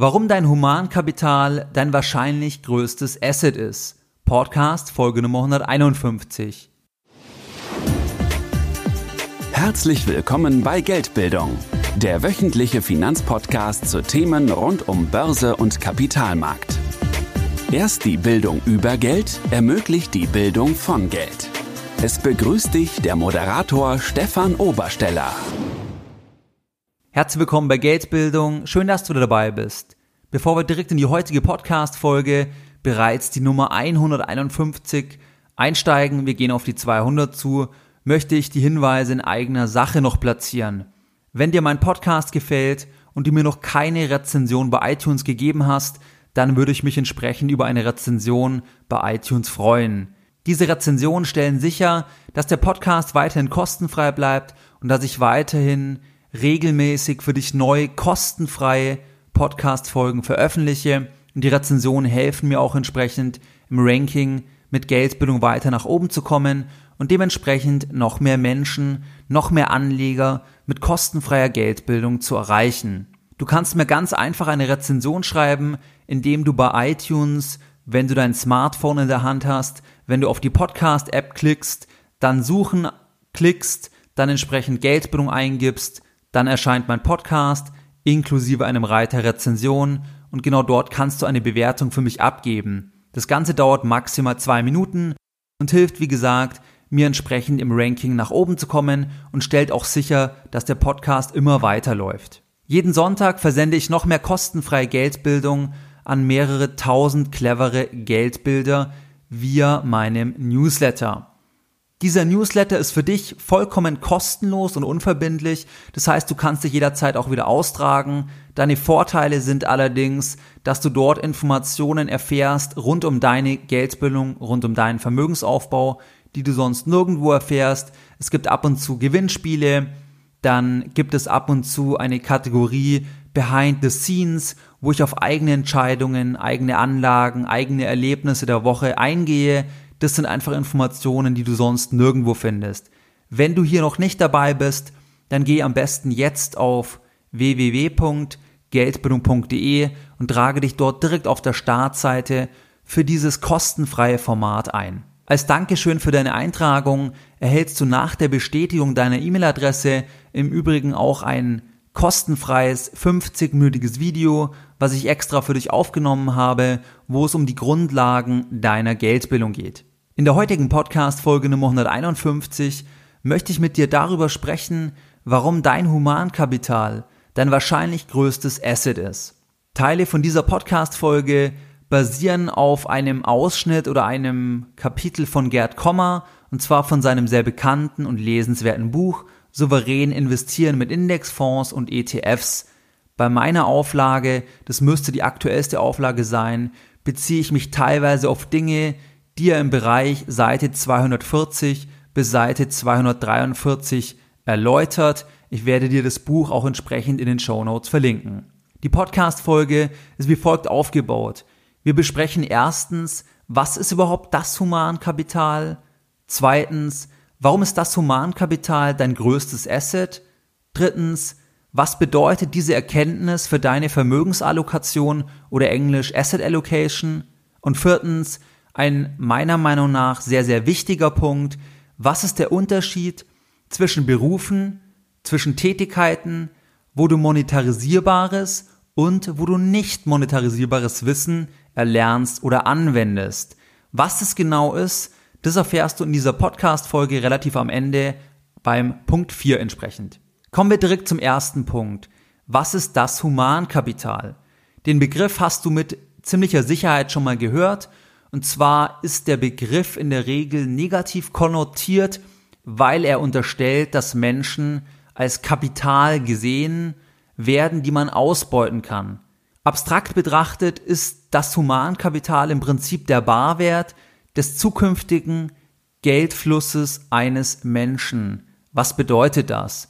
Warum dein Humankapital dein wahrscheinlich größtes Asset ist. Podcast Folge Nummer 151. Herzlich willkommen bei Geldbildung, der wöchentliche Finanzpodcast zu Themen rund um Börse und Kapitalmarkt. Erst die Bildung über Geld ermöglicht die Bildung von Geld. Es begrüßt dich der Moderator Stefan Obersteller. Herzlich willkommen bei Geldbildung. Schön, dass du dabei bist. Bevor wir direkt in die heutige Podcast-Folge, bereits die Nummer 151, einsteigen, wir gehen auf die 200 zu, möchte ich die Hinweise in eigener Sache noch platzieren. Wenn dir mein Podcast gefällt und du mir noch keine Rezension bei iTunes gegeben hast, dann würde ich mich entsprechend über eine Rezension bei iTunes freuen. Diese Rezensionen stellen sicher, dass der Podcast weiterhin kostenfrei bleibt und dass ich weiterhin regelmäßig für dich neu kostenfreie Podcast-Folgen veröffentliche und die Rezensionen helfen mir auch entsprechend im Ranking mit Geldbildung weiter nach oben zu kommen und dementsprechend noch mehr Menschen, noch mehr Anleger mit kostenfreier Geldbildung zu erreichen. Du kannst mir ganz einfach eine Rezension schreiben, indem du bei iTunes, wenn du dein Smartphone in der Hand hast, wenn du auf die Podcast-App klickst, dann suchen klickst, dann entsprechend Geldbildung eingibst, dann erscheint mein Podcast inklusive einem Reiter Rezension und genau dort kannst du eine Bewertung für mich abgeben. Das Ganze dauert maximal zwei Minuten und hilft, wie gesagt, mir entsprechend im Ranking nach oben zu kommen und stellt auch sicher, dass der Podcast immer weiterläuft. Jeden Sonntag versende ich noch mehr kostenfreie Geldbildung an mehrere tausend clevere Geldbilder via meinem Newsletter. Dieser Newsletter ist für dich vollkommen kostenlos und unverbindlich. Das heißt, du kannst dich jederzeit auch wieder austragen. Deine Vorteile sind allerdings, dass du dort Informationen erfährst rund um deine Geldbildung, rund um deinen Vermögensaufbau, die du sonst nirgendwo erfährst. Es gibt ab und zu Gewinnspiele. Dann gibt es ab und zu eine Kategorie Behind the Scenes, wo ich auf eigene Entscheidungen, eigene Anlagen, eigene Erlebnisse der Woche eingehe das sind einfach Informationen, die du sonst nirgendwo findest. Wenn du hier noch nicht dabei bist, dann geh am besten jetzt auf www.geldbildung.de und trage dich dort direkt auf der Startseite für dieses kostenfreie Format ein. Als Dankeschön für deine Eintragung erhältst du nach der Bestätigung deiner E-Mail-Adresse im Übrigen auch ein kostenfreies 50-minütiges Video, was ich extra für dich aufgenommen habe, wo es um die Grundlagen deiner Geldbildung geht. In der heutigen Podcast-Folge Nummer 151 möchte ich mit dir darüber sprechen, warum dein Humankapital dein wahrscheinlich größtes Asset ist. Teile von dieser Podcast-Folge basieren auf einem Ausschnitt oder einem Kapitel von Gerd Kommer, und zwar von seinem sehr bekannten und lesenswerten Buch Souverän investieren mit Indexfonds und ETFs. Bei meiner Auflage, das müsste die aktuellste Auflage sein, beziehe ich mich teilweise auf Dinge, die er im Bereich Seite 240 bis Seite 243 erläutert. Ich werde dir das Buch auch entsprechend in den Show Notes verlinken. Die Podcast-Folge ist wie folgt aufgebaut. Wir besprechen erstens, was ist überhaupt das Humankapital? Zweitens, warum ist das Humankapital dein größtes Asset? Drittens, was bedeutet diese Erkenntnis für deine Vermögensallokation oder englisch Asset Allocation? Und viertens, ein meiner Meinung nach sehr, sehr wichtiger Punkt. Was ist der Unterschied zwischen Berufen, zwischen Tätigkeiten, wo du monetarisierbares und wo du nicht monetarisierbares Wissen erlernst oder anwendest? Was es genau ist, das erfährst du in dieser Podcast-Folge relativ am Ende beim Punkt 4 entsprechend. Kommen wir direkt zum ersten Punkt. Was ist das Humankapital? Den Begriff hast du mit ziemlicher Sicherheit schon mal gehört und zwar ist der Begriff in der Regel negativ konnotiert, weil er unterstellt, dass Menschen als Kapital gesehen werden, die man ausbeuten kann. Abstrakt betrachtet ist das Humankapital im Prinzip der Barwert des zukünftigen Geldflusses eines Menschen. Was bedeutet das?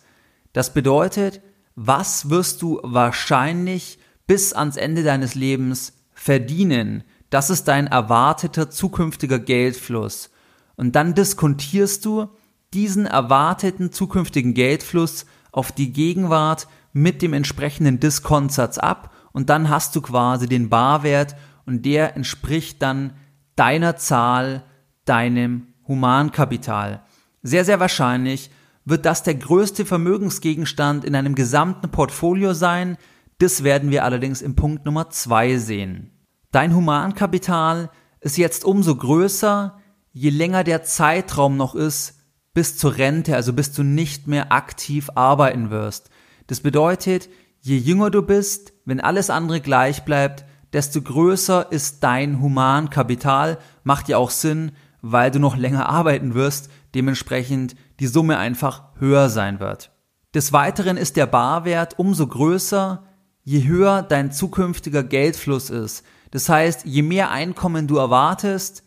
Das bedeutet, was wirst du wahrscheinlich bis ans Ende deines Lebens verdienen? Das ist dein erwarteter zukünftiger Geldfluss. Und dann diskontierst du diesen erwarteten zukünftigen Geldfluss auf die Gegenwart mit dem entsprechenden Diskontsatz ab und dann hast du quasi den Barwert und der entspricht dann deiner Zahl, deinem Humankapital. Sehr, sehr wahrscheinlich wird das der größte Vermögensgegenstand in einem gesamten Portfolio sein. Das werden wir allerdings im Punkt Nummer zwei sehen. Dein Humankapital ist jetzt umso größer, je länger der Zeitraum noch ist bis zur Rente, also bis du nicht mehr aktiv arbeiten wirst. Das bedeutet, je jünger du bist, wenn alles andere gleich bleibt, desto größer ist dein Humankapital. Macht ja auch Sinn, weil du noch länger arbeiten wirst, dementsprechend die Summe einfach höher sein wird. Des Weiteren ist der Barwert umso größer, je höher dein zukünftiger Geldfluss ist. Das heißt, je mehr Einkommen du erwartest,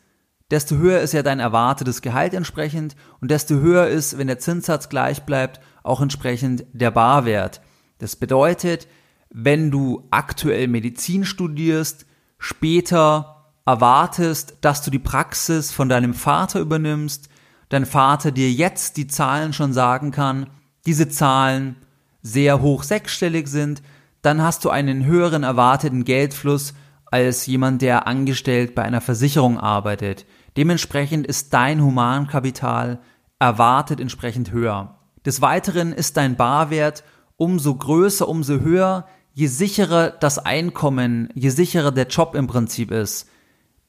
desto höher ist ja dein erwartetes Gehalt entsprechend und desto höher ist, wenn der Zinssatz gleich bleibt, auch entsprechend der Barwert. Das bedeutet, wenn du aktuell Medizin studierst, später erwartest, dass du die Praxis von deinem Vater übernimmst, dein Vater dir jetzt die Zahlen schon sagen kann, diese Zahlen sehr hoch sechsstellig sind, dann hast du einen höheren erwarteten Geldfluss als jemand, der angestellt bei einer Versicherung arbeitet. Dementsprechend ist dein Humankapital erwartet entsprechend höher. Des Weiteren ist dein Barwert umso größer, umso höher, je sicherer das Einkommen, je sicherer der Job im Prinzip ist.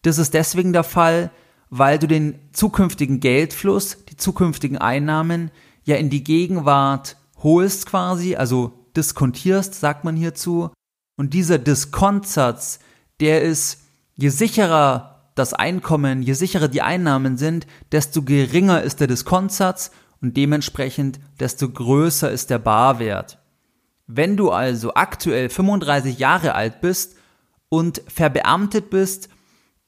Das ist deswegen der Fall, weil du den zukünftigen Geldfluss, die zukünftigen Einnahmen ja in die Gegenwart holst quasi, also diskontierst, sagt man hierzu. Und dieser Diskontsatz, der ist, je sicherer das Einkommen, je sicherer die Einnahmen sind, desto geringer ist der Diskontsatz und dementsprechend desto größer ist der Barwert. Wenn du also aktuell 35 Jahre alt bist und verbeamtet bist,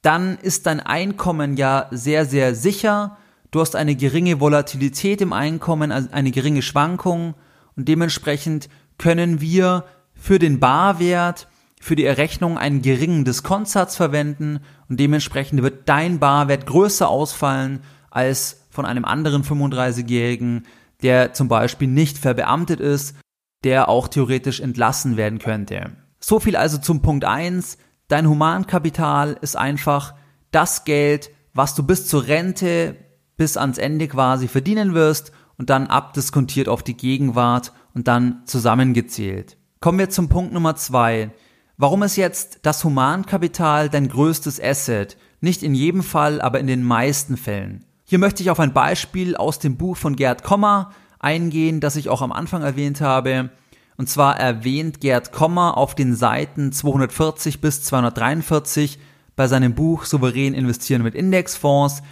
dann ist dein Einkommen ja sehr, sehr sicher. Du hast eine geringe Volatilität im Einkommen, also eine geringe Schwankung und dementsprechend können wir für den Barwert, für die Errechnung einen geringen Diskontsatz verwenden und dementsprechend wird dein Barwert größer ausfallen als von einem anderen 35-Jährigen, der zum Beispiel nicht verbeamtet ist, der auch theoretisch entlassen werden könnte. So viel also zum Punkt 1. Dein Humankapital ist einfach das Geld, was du bis zur Rente, bis ans Ende quasi verdienen wirst und dann abdiskontiert auf die Gegenwart und dann zusammengezählt. Kommen wir zum Punkt Nummer zwei. Warum ist jetzt das Humankapital dein größtes Asset? Nicht in jedem Fall, aber in den meisten Fällen. Hier möchte ich auf ein Beispiel aus dem Buch von Gerd Kommer eingehen, das ich auch am Anfang erwähnt habe. Und zwar erwähnt Gerd Kommer auf den Seiten 240 bis 243 bei seinem Buch Souverän investieren mit Indexfonds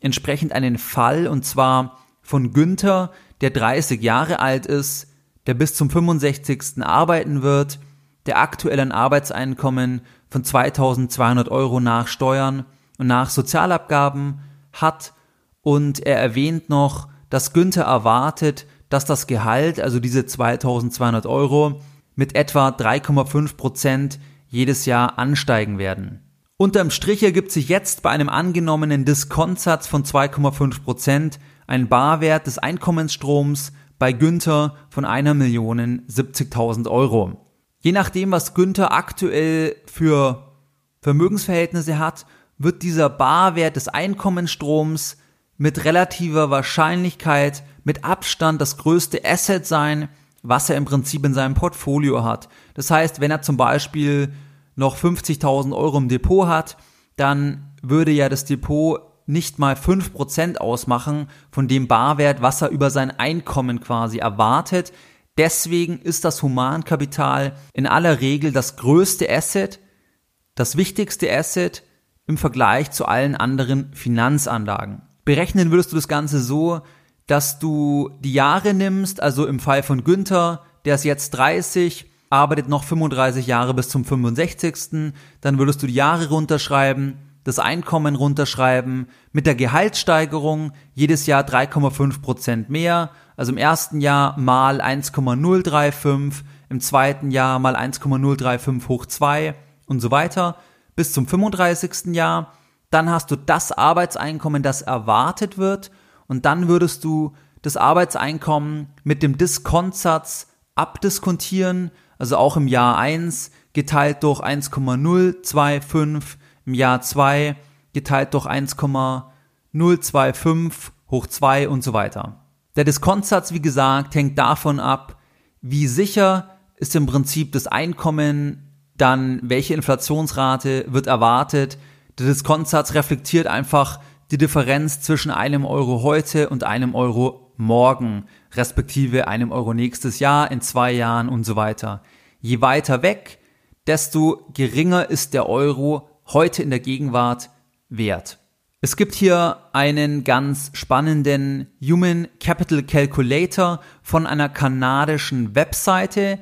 entsprechend einen Fall und zwar von Günther, der 30 Jahre alt ist, der bis zum 65. arbeiten wird, der aktuell ein Arbeitseinkommen von 2200 Euro nach Steuern und nach Sozialabgaben hat und er erwähnt noch, dass Günther erwartet, dass das Gehalt, also diese 2200 Euro, mit etwa 3,5 Prozent jedes Jahr ansteigen werden. Unterm Strich ergibt sich jetzt bei einem angenommenen Diskontsatz von 2,5 Prozent ein Barwert des Einkommensstroms bei Günther von einer Million 70.000 Euro. Je nachdem, was Günther aktuell für Vermögensverhältnisse hat, wird dieser Barwert des Einkommensstroms mit relativer Wahrscheinlichkeit mit Abstand das größte Asset sein, was er im Prinzip in seinem Portfolio hat. Das heißt, wenn er zum Beispiel noch 50.000 Euro im Depot hat, dann würde ja das Depot nicht mal 5% ausmachen von dem Barwert, was er über sein Einkommen quasi erwartet. Deswegen ist das Humankapital in aller Regel das größte Asset, das wichtigste Asset im Vergleich zu allen anderen Finanzanlagen. Berechnen würdest du das Ganze so, dass du die Jahre nimmst, also im Fall von Günther, der ist jetzt 30, arbeitet noch 35 Jahre bis zum 65. Dann würdest du die Jahre runterschreiben, das Einkommen runterschreiben, mit der Gehaltssteigerung jedes Jahr 3,5 Prozent mehr, also im ersten Jahr mal 1,035, im zweiten Jahr mal 1,035 hoch 2 und so weiter bis zum 35. Jahr. Dann hast du das Arbeitseinkommen, das erwartet wird und dann würdest du das Arbeitseinkommen mit dem Diskontsatz abdiskontieren, also auch im Jahr 1 geteilt durch 1,025 im Jahr 2 geteilt durch 1,025 hoch 2 und so weiter. Der Diskontsatz, wie gesagt, hängt davon ab, wie sicher ist im Prinzip das Einkommen, dann welche Inflationsrate wird erwartet. Der Diskontsatz reflektiert einfach die Differenz zwischen einem Euro heute und einem Euro morgen, respektive einem Euro nächstes Jahr, in zwei Jahren und so weiter. Je weiter weg, desto geringer ist der Euro heute in der Gegenwart wert. Es gibt hier einen ganz spannenden Human Capital Calculator von einer kanadischen Webseite.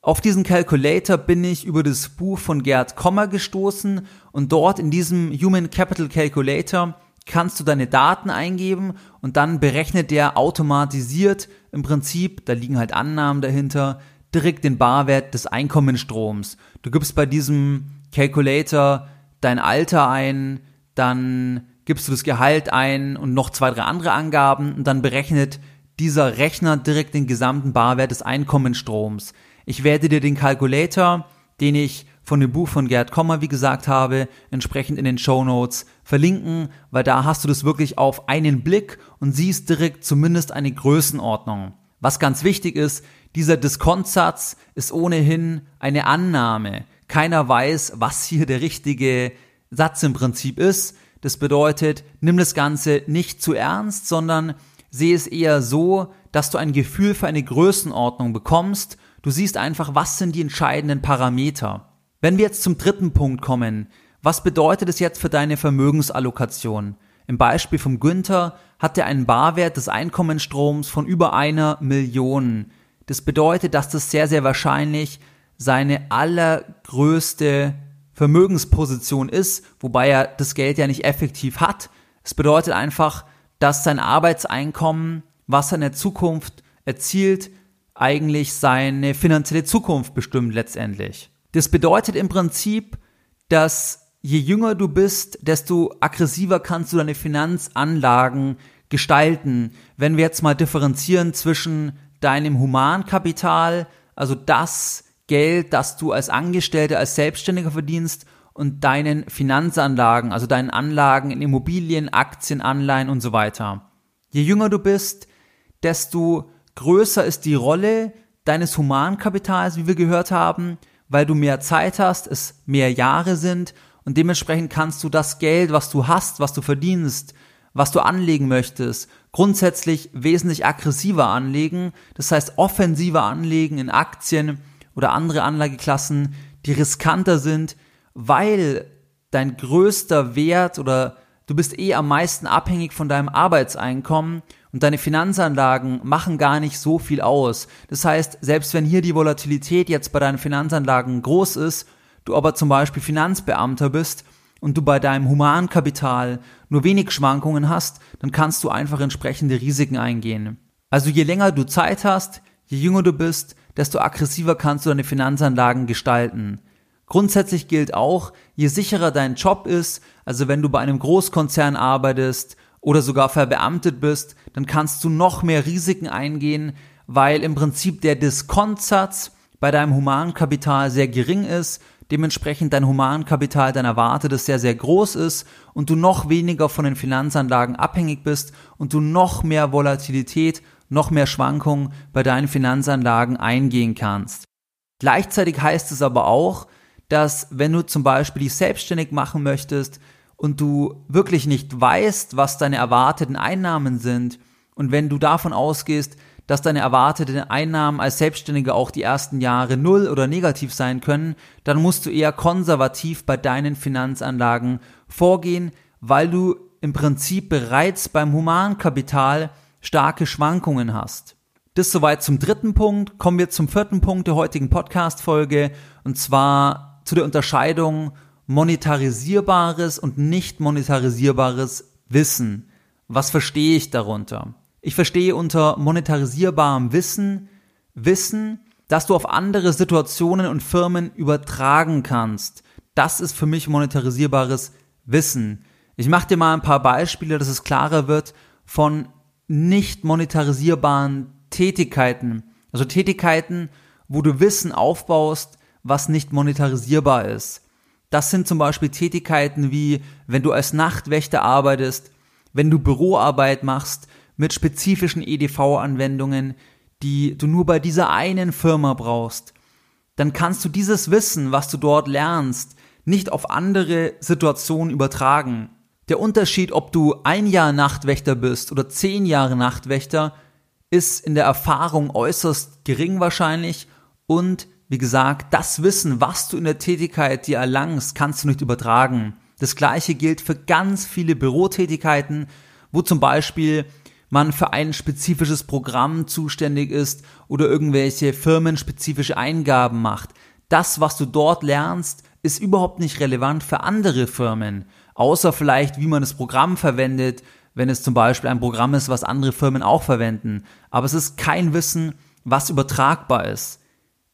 Auf diesen Calculator bin ich über das Buch von Gerd Kommer gestoßen und dort in diesem Human Capital Calculator kannst du deine Daten eingeben und dann berechnet der automatisiert im Prinzip, da liegen halt Annahmen dahinter, direkt den Barwert des Einkommensstroms. Du gibst bei diesem Calculator dein Alter ein, dann gibst du das Gehalt ein und noch zwei, drei andere Angaben und dann berechnet dieser Rechner direkt den gesamten Barwert des Einkommensstroms. Ich werde dir den Calculator, den ich von dem Buch von Gerd Kommer, wie gesagt habe, entsprechend in den Show Notes verlinken, weil da hast du das wirklich auf einen Blick und siehst direkt zumindest eine Größenordnung. Was ganz wichtig ist, dieser Diskontsatz ist ohnehin eine Annahme. Keiner weiß, was hier der richtige Satz im Prinzip ist. Das bedeutet, nimm das Ganze nicht zu ernst, sondern sehe es eher so, dass du ein Gefühl für eine Größenordnung bekommst. Du siehst einfach, was sind die entscheidenden Parameter. Wenn wir jetzt zum dritten Punkt kommen, was bedeutet es jetzt für deine Vermögensallokation? Im Beispiel vom Günther hat er einen Barwert des Einkommensstroms von über einer Million. Das bedeutet, dass das sehr, sehr wahrscheinlich seine allergrößte Vermögensposition ist, wobei er das Geld ja nicht effektiv hat. Es bedeutet einfach, dass sein Arbeitseinkommen, was er in der Zukunft erzielt, eigentlich seine finanzielle Zukunft bestimmt letztendlich. Das bedeutet im Prinzip, dass je jünger du bist, desto aggressiver kannst du deine Finanzanlagen gestalten. Wenn wir jetzt mal differenzieren zwischen deinem Humankapital, also das Geld, das du als Angestellter, als Selbstständiger verdienst und deinen Finanzanlagen, also deinen Anlagen in Immobilien, Aktien, Anleihen und so weiter. Je jünger du bist, desto größer ist die Rolle deines Humankapitals, wie wir gehört haben, weil du mehr Zeit hast, es mehr Jahre sind und dementsprechend kannst du das Geld, was du hast, was du verdienst, was du anlegen möchtest, grundsätzlich wesentlich aggressiver anlegen, das heißt offensiver anlegen in Aktien oder andere Anlageklassen, die riskanter sind, weil dein größter Wert oder du bist eh am meisten abhängig von deinem Arbeitseinkommen und deine Finanzanlagen machen gar nicht so viel aus. Das heißt, selbst wenn hier die Volatilität jetzt bei deinen Finanzanlagen groß ist, du aber zum Beispiel Finanzbeamter bist und du bei deinem Humankapital nur wenig Schwankungen hast, dann kannst du einfach entsprechende Risiken eingehen. Also je länger du Zeit hast, je jünger du bist, desto aggressiver kannst du deine Finanzanlagen gestalten. Grundsätzlich gilt auch, je sicherer dein Job ist, also wenn du bei einem Großkonzern arbeitest oder sogar verbeamtet bist, dann kannst du noch mehr Risiken eingehen, weil im Prinzip der Diskontsatz bei deinem Humankapital sehr gering ist, dementsprechend dein Humankapital deiner Warte das sehr, sehr groß ist und du noch weniger von den Finanzanlagen abhängig bist und du noch mehr Volatilität, noch mehr Schwankungen bei deinen Finanzanlagen eingehen kannst. Gleichzeitig heißt es aber auch, dass wenn du zum Beispiel dich selbstständig machen möchtest, und du wirklich nicht weißt, was deine erwarteten Einnahmen sind und wenn du davon ausgehst, dass deine erwarteten Einnahmen als Selbstständiger auch die ersten Jahre null oder negativ sein können, dann musst du eher konservativ bei deinen Finanzanlagen vorgehen, weil du im Prinzip bereits beim Humankapital starke Schwankungen hast. Das soweit zum dritten Punkt. Kommen wir zum vierten Punkt der heutigen Podcast-Folge und zwar zu der Unterscheidung monetarisierbares und nicht monetarisierbares Wissen. Was verstehe ich darunter? Ich verstehe unter monetarisierbarem Wissen Wissen, das du auf andere Situationen und Firmen übertragen kannst. Das ist für mich monetarisierbares Wissen. Ich mache dir mal ein paar Beispiele, dass es klarer wird von nicht monetarisierbaren Tätigkeiten. Also Tätigkeiten, wo du Wissen aufbaust, was nicht monetarisierbar ist. Das sind zum Beispiel Tätigkeiten wie, wenn du als Nachtwächter arbeitest, wenn du Büroarbeit machst mit spezifischen EDV-Anwendungen, die du nur bei dieser einen Firma brauchst, dann kannst du dieses Wissen, was du dort lernst, nicht auf andere Situationen übertragen. Der Unterschied, ob du ein Jahr Nachtwächter bist oder zehn Jahre Nachtwächter, ist in der Erfahrung äußerst gering wahrscheinlich und wie gesagt, das Wissen, was du in der Tätigkeit dir erlangst, kannst du nicht übertragen. Das gleiche gilt für ganz viele Bürotätigkeiten, wo zum Beispiel man für ein spezifisches Programm zuständig ist oder irgendwelche firmenspezifische Eingaben macht. Das, was du dort lernst, ist überhaupt nicht relevant für andere Firmen, außer vielleicht, wie man das Programm verwendet, wenn es zum Beispiel ein Programm ist, was andere Firmen auch verwenden. Aber es ist kein Wissen, was übertragbar ist.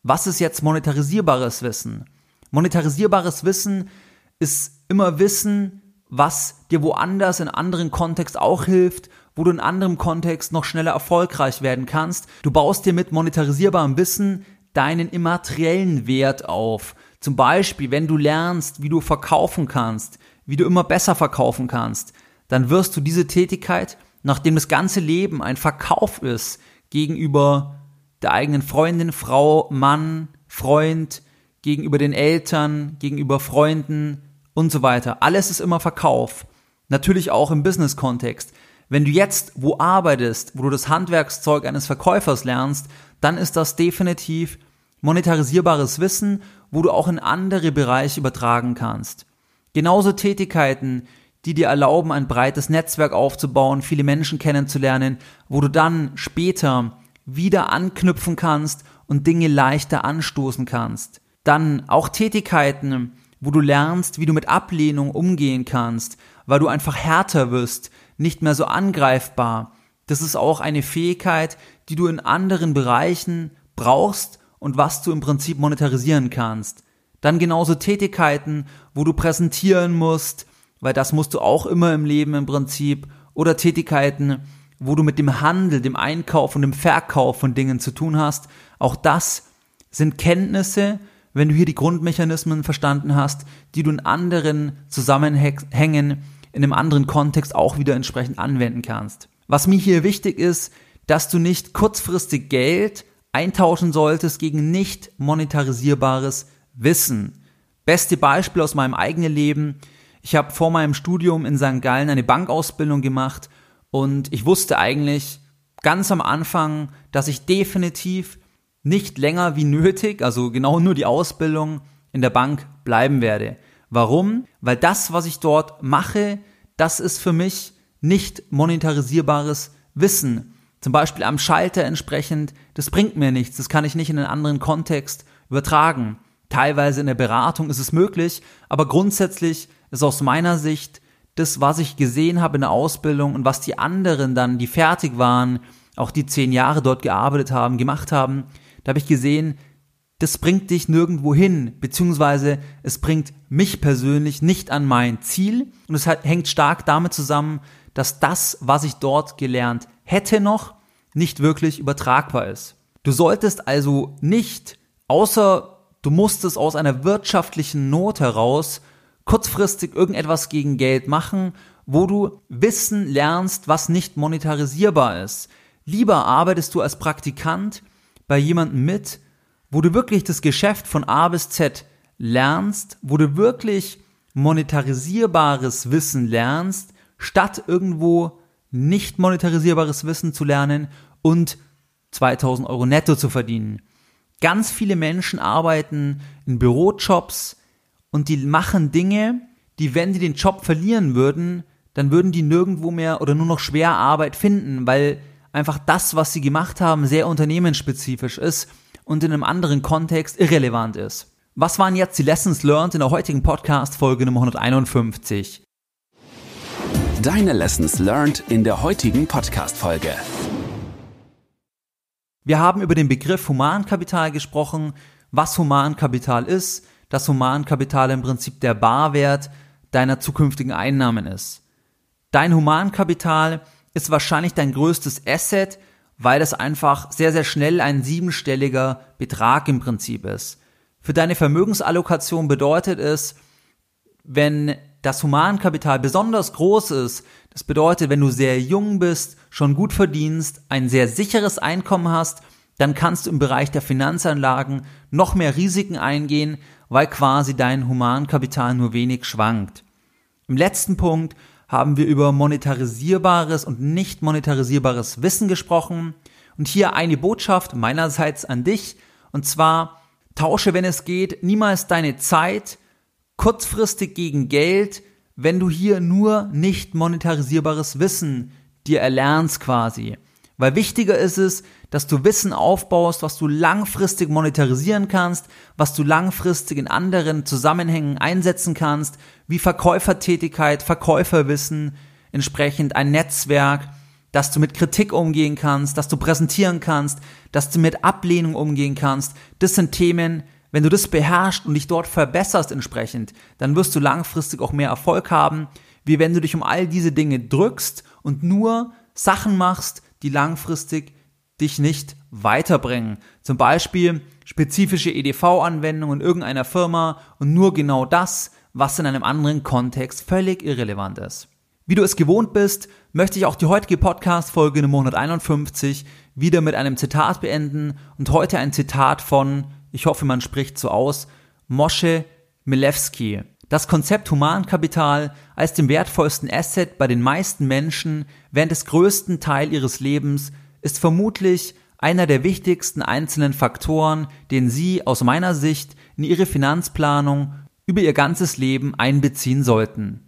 Was ist jetzt monetarisierbares Wissen? Monetarisierbares Wissen ist immer Wissen, was dir woanders in anderen Kontext auch hilft, wo du in anderem Kontext noch schneller erfolgreich werden kannst. Du baust dir mit monetarisierbarem Wissen deinen immateriellen Wert auf. Zum Beispiel, wenn du lernst, wie du verkaufen kannst, wie du immer besser verkaufen kannst, dann wirst du diese Tätigkeit, nachdem das ganze Leben ein Verkauf ist, gegenüber der eigenen Freundin, Frau, Mann, Freund, gegenüber den Eltern, gegenüber Freunden und so weiter. Alles ist immer Verkauf. Natürlich auch im Business-Kontext. Wenn du jetzt wo arbeitest, wo du das Handwerkszeug eines Verkäufers lernst, dann ist das definitiv monetarisierbares Wissen, wo du auch in andere Bereiche übertragen kannst. Genauso Tätigkeiten, die dir erlauben, ein breites Netzwerk aufzubauen, viele Menschen kennenzulernen, wo du dann später wieder anknüpfen kannst und Dinge leichter anstoßen kannst. Dann auch Tätigkeiten, wo du lernst, wie du mit Ablehnung umgehen kannst, weil du einfach härter wirst, nicht mehr so angreifbar. Das ist auch eine Fähigkeit, die du in anderen Bereichen brauchst und was du im Prinzip monetarisieren kannst. Dann genauso Tätigkeiten, wo du präsentieren musst, weil das musst du auch immer im Leben im Prinzip, oder Tätigkeiten, wo du mit dem Handel, dem Einkauf und dem Verkauf von Dingen zu tun hast, auch das sind Kenntnisse, wenn du hier die Grundmechanismen verstanden hast, die du in anderen Zusammenhängen, in einem anderen Kontext auch wieder entsprechend anwenden kannst. Was mir hier wichtig ist, dass du nicht kurzfristig Geld eintauschen solltest gegen nicht monetarisierbares Wissen. Beste Beispiel aus meinem eigenen Leben. Ich habe vor meinem Studium in St. Gallen eine Bankausbildung gemacht und ich wusste eigentlich ganz am Anfang, dass ich definitiv nicht länger wie nötig, also genau nur die Ausbildung in der Bank bleiben werde. Warum? Weil das, was ich dort mache, das ist für mich nicht monetarisierbares Wissen. Zum Beispiel am Schalter entsprechend, das bringt mir nichts, das kann ich nicht in einen anderen Kontext übertragen. Teilweise in der Beratung ist es möglich, aber grundsätzlich ist aus meiner Sicht das, was ich gesehen habe in der Ausbildung und was die anderen dann, die fertig waren, auch die zehn Jahre dort gearbeitet haben, gemacht haben, da habe ich gesehen, das bringt dich nirgendwo hin, beziehungsweise es bringt mich persönlich nicht an mein Ziel und es hängt stark damit zusammen, dass das, was ich dort gelernt hätte noch, nicht wirklich übertragbar ist. Du solltest also nicht, außer du musst es aus einer wirtschaftlichen Not heraus kurzfristig irgendetwas gegen Geld machen, wo du Wissen lernst, was nicht monetarisierbar ist. Lieber arbeitest du als Praktikant bei jemandem mit, wo du wirklich das Geschäft von A bis Z lernst, wo du wirklich monetarisierbares Wissen lernst, statt irgendwo nicht monetarisierbares Wissen zu lernen und 2000 Euro netto zu verdienen. Ganz viele Menschen arbeiten in Bürojobs, und die machen Dinge, die, wenn sie den Job verlieren würden, dann würden die nirgendwo mehr oder nur noch schwer Arbeit finden, weil einfach das, was sie gemacht haben, sehr unternehmensspezifisch ist und in einem anderen Kontext irrelevant ist. Was waren jetzt die Lessons learned in der heutigen Podcast Folge Nummer 151? Deine Lessons learned in der heutigen Podcast Folge. Wir haben über den Begriff Humankapital gesprochen, was Humankapital ist, dass Humankapital im Prinzip der Barwert deiner zukünftigen Einnahmen ist. Dein Humankapital ist wahrscheinlich dein größtes Asset, weil das einfach sehr, sehr schnell ein siebenstelliger Betrag im Prinzip ist. Für deine Vermögensallokation bedeutet es, wenn das Humankapital besonders groß ist, das bedeutet, wenn du sehr jung bist, schon gut verdienst, ein sehr sicheres Einkommen hast, dann kannst du im Bereich der Finanzanlagen noch mehr Risiken eingehen, weil quasi dein Humankapital nur wenig schwankt. Im letzten Punkt haben wir über monetarisierbares und nicht monetarisierbares Wissen gesprochen. Und hier eine Botschaft meinerseits an dich. Und zwar, tausche, wenn es geht, niemals deine Zeit kurzfristig gegen Geld, wenn du hier nur nicht monetarisierbares Wissen dir erlernst quasi. Weil wichtiger ist es, dass du Wissen aufbaust, was du langfristig monetarisieren kannst, was du langfristig in anderen Zusammenhängen einsetzen kannst, wie Verkäufertätigkeit, Verkäuferwissen, entsprechend ein Netzwerk, dass du mit Kritik umgehen kannst, dass du präsentieren kannst, dass du mit Ablehnung umgehen kannst. Das sind Themen, wenn du das beherrschst und dich dort verbesserst entsprechend, dann wirst du langfristig auch mehr Erfolg haben, wie wenn du dich um all diese Dinge drückst und nur Sachen machst, die langfristig dich nicht weiterbringen. Zum Beispiel spezifische EDV-Anwendungen in irgendeiner Firma und nur genau das, was in einem anderen Kontext völlig irrelevant ist. Wie du es gewohnt bist, möchte ich auch die heutige Podcast-Folge Nummer 151 wieder mit einem Zitat beenden und heute ein Zitat von, ich hoffe man spricht so aus, Moshe Milewski. Das Konzept Humankapital als dem wertvollsten Asset bei den meisten Menschen während des größten Teil ihres Lebens ist vermutlich einer der wichtigsten einzelnen Faktoren, den Sie aus meiner Sicht in Ihre Finanzplanung über Ihr ganzes Leben einbeziehen sollten.